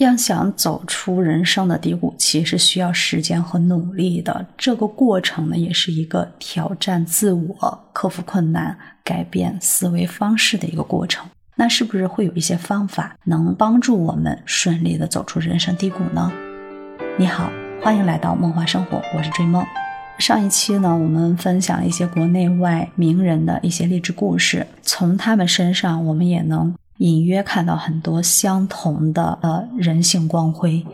要想走出人生的低谷期，是需要时间和努力的。这个过程呢，也是一个挑战自我、克服困难、改变思维方式的一个过程。那是不是会有一些方法能帮助我们顺利的走出人生低谷呢？你好，欢迎来到梦话生活，我是追梦。上一期呢，我们分享了一些国内外名人的一些励志故事，从他们身上，我们也能。隐约看到很多相同的呃人性光辉，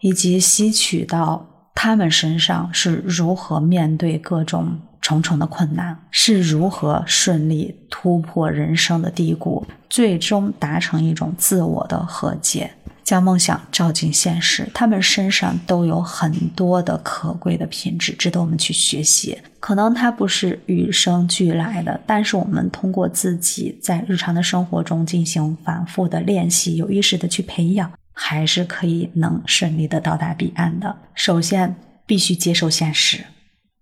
以及吸取到他们身上是如何面对各种重重的困难，是如何顺利突破人生的低谷，最终达成一种自我的和解。将梦想照进现实，他们身上都有很多的可贵的品质，值得我们去学习。可能它不是与生俱来的，但是我们通过自己在日常的生活中进行反复的练习，有意识的去培养，还是可以能顺利的到达彼岸的。首先，必须接受现实。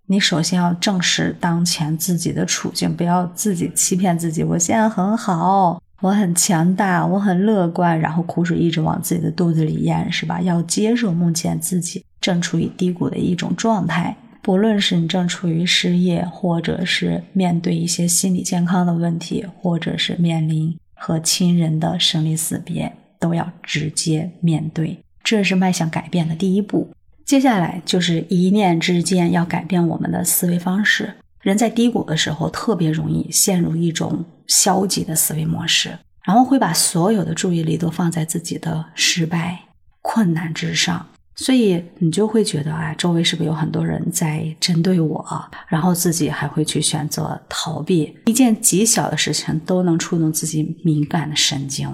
你首先要正视当前自己的处境，不要自己欺骗自己，我现在很好。我很强大，我很乐观，然后苦水一直往自己的肚子里咽，是吧？要接受目前自己正处于低谷的一种状态，不论是你正处于失业，或者是面对一些心理健康的问题，或者是面临和亲人的生离死别，都要直接面对，这是迈向改变的第一步。接下来就是一念之间要改变我们的思维方式。人在低谷的时候，特别容易陷入一种消极的思维模式，然后会把所有的注意力都放在自己的失败、困难之上，所以你就会觉得，哎，周围是不是有很多人在针对我？然后自己还会去选择逃避，一件极小的事情都能触动自己敏感的神经。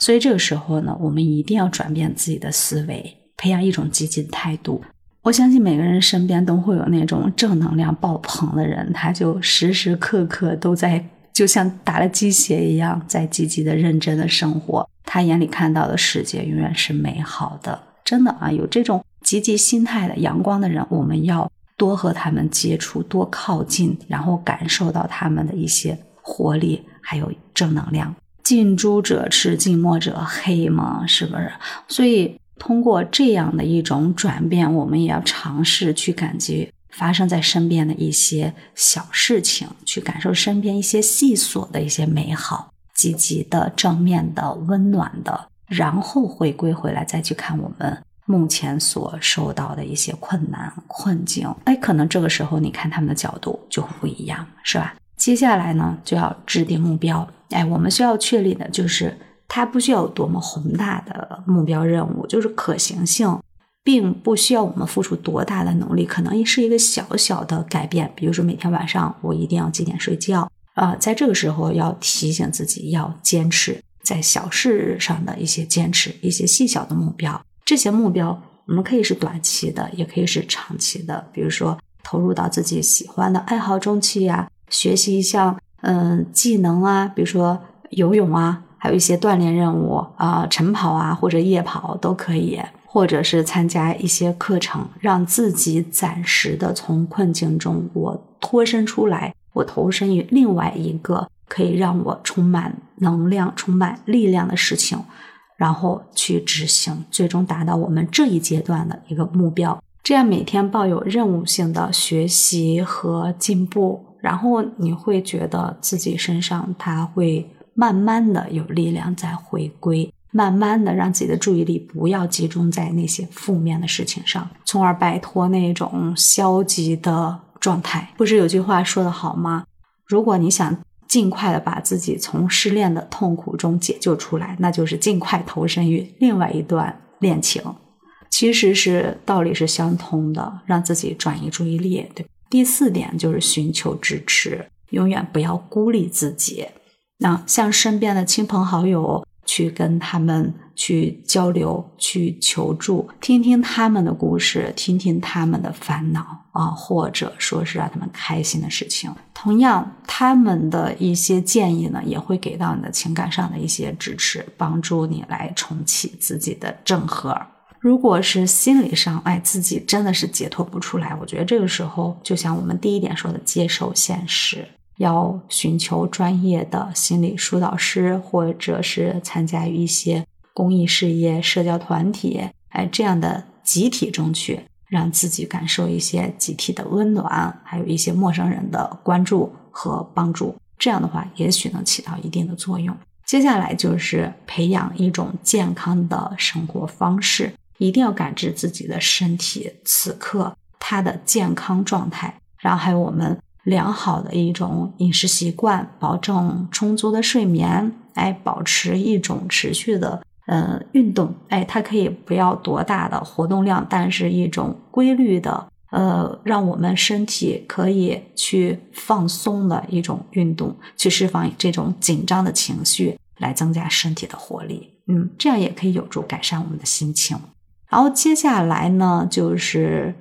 所以这个时候呢，我们一定要转变自己的思维，培养一种积极的态度。我相信每个人身边都会有那种正能量爆棚的人，他就时时刻刻都在，就像打了鸡血一样，在积极的、认真的生活。他眼里看到的世界永远是美好的，真的啊！有这种积极心态的、阳光的人，我们要多和他们接触，多靠近，然后感受到他们的一些活力，还有正能量。近朱者赤，近墨者黑嘛，是不是？所以。通过这样的一种转变，我们也要尝试去感激发生在身边的一些小事情，去感受身边一些细琐的一些美好、积极的、正面的、温暖的，然后回归回来，再去看我们目前所受到的一些困难困境。哎，可能这个时候你看他们的角度就会不一样，是吧？接下来呢，就要制定目标。哎，我们需要确立的就是。它不需要有多么宏大的目标任务，就是可行性，并不需要我们付出多大的努力，可能也是一个小小的改变。比如说，每天晚上我一定要几点睡觉啊？在这个时候要提醒自己要坚持在小事上的一些坚持，一些细小的目标。这些目标我们可以是短期的，也可以是长期的。比如说，投入到自己喜欢的爱好中去呀，学习一项嗯技能啊，比如说游泳啊。还有一些锻炼任务啊，晨跑啊，或者夜跑都可以，或者是参加一些课程，让自己暂时的从困境中我脱身出来，我投身于另外一个可以让我充满能量、充满力量的事情，然后去执行，最终达到我们这一阶段的一个目标。这样每天抱有任务性的学习和进步，然后你会觉得自己身上它会。慢慢的有力量在回归，慢慢的让自己的注意力不要集中在那些负面的事情上，从而摆脱那种消极的状态。不是有句话说的好吗？如果你想尽快的把自己从失恋的痛苦中解救出来，那就是尽快投身于另外一段恋情。其实是道理是相通的，让自己转移注意力。对，第四点就是寻求支持，永远不要孤立自己。那向身边的亲朋好友去跟他们去交流、去求助，听听他们的故事，听听他们的烦恼啊，或者说是让他们开心的事情。同样，他们的一些建议呢，也会给到你的情感上的一些支持，帮助你来重启自己的正核。如果是心理上，哎，自己真的是解脱不出来，我觉得这个时候，就像我们第一点说的，接受现实。要寻求专业的心理疏导师，或者是参加一些公益事业、社交团体，哎，这样的集体中去，让自己感受一些集体的温暖，还有一些陌生人的关注和帮助。这样的话，也许能起到一定的作用。接下来就是培养一种健康的生活方式，一定要感知自己的身体此刻它的健康状态，然后还有我们良好的一种饮食习惯，保证充足的睡眠，哎，保持一种持续的呃运动，哎，它可以不要多大的活动量，但是一种规律的。呃，让我们身体可以去放松的一种运动，去释放这种紧张的情绪，来增加身体的活力。嗯，这样也可以有助改善我们的心情。然后接下来呢，就是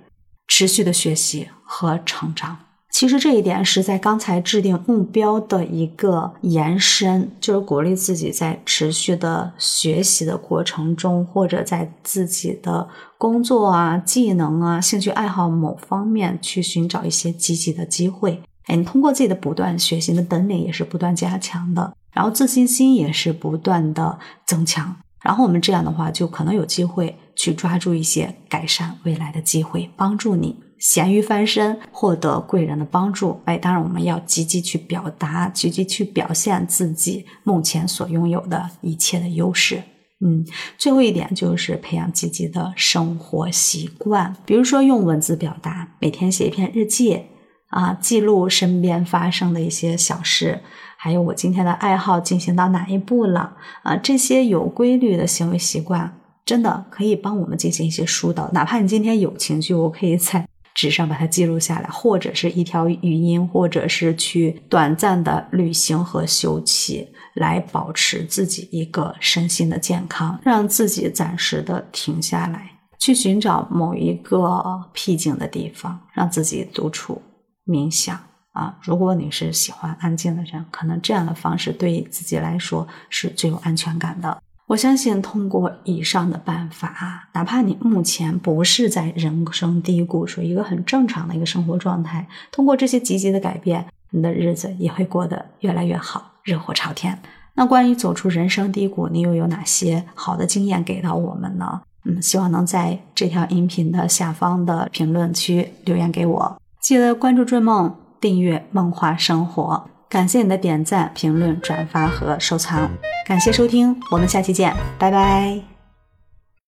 持续的学习和成长。其实这一点是在刚才制定目标的一个延伸，就是鼓励自己在持续的学习的过程中，或者在自己的工作啊、技能啊、兴趣爱好某方面去寻找一些积极的机会。哎，你通过自己的不断学习，的本领也是不断加强的，然后自信心也是不断的增强。然后我们这样的话，就可能有机会去抓住一些改善未来的机会，帮助你。咸鱼翻身，获得贵人的帮助。哎，当然我们要积极去表达，积极去表现自己目前所拥有的一切的优势。嗯，最后一点就是培养积极的生活习惯，比如说用文字表达，每天写一篇日记啊，记录身边发生的一些小事，还有我今天的爱好进行到哪一步了啊，这些有规律的行为习惯，真的可以帮我们进行一些疏导。哪怕你今天有情绪，我可以在。纸上把它记录下来，或者是一条语音，或者是去短暂的旅行和休憩，来保持自己一个身心的健康，让自己暂时的停下来，去寻找某一个僻静的地方，让自己独处冥想啊。如果你是喜欢安静的人，可能这样的方式对自己来说是最有安全感的。我相信，通过以上的办法，哪怕你目前不是在人生低谷，属于一个很正常的一个生活状态，通过这些积极的改变，你的日子也会过得越来越好，热火朝天。那关于走出人生低谷，你又有哪些好的经验给到我们呢？嗯，希望能在这条音频的下方的评论区留言给我。记得关注追梦，订阅梦话生活。感谢你的点赞、评论、转发和收藏，感谢收听，我们下期见，拜拜。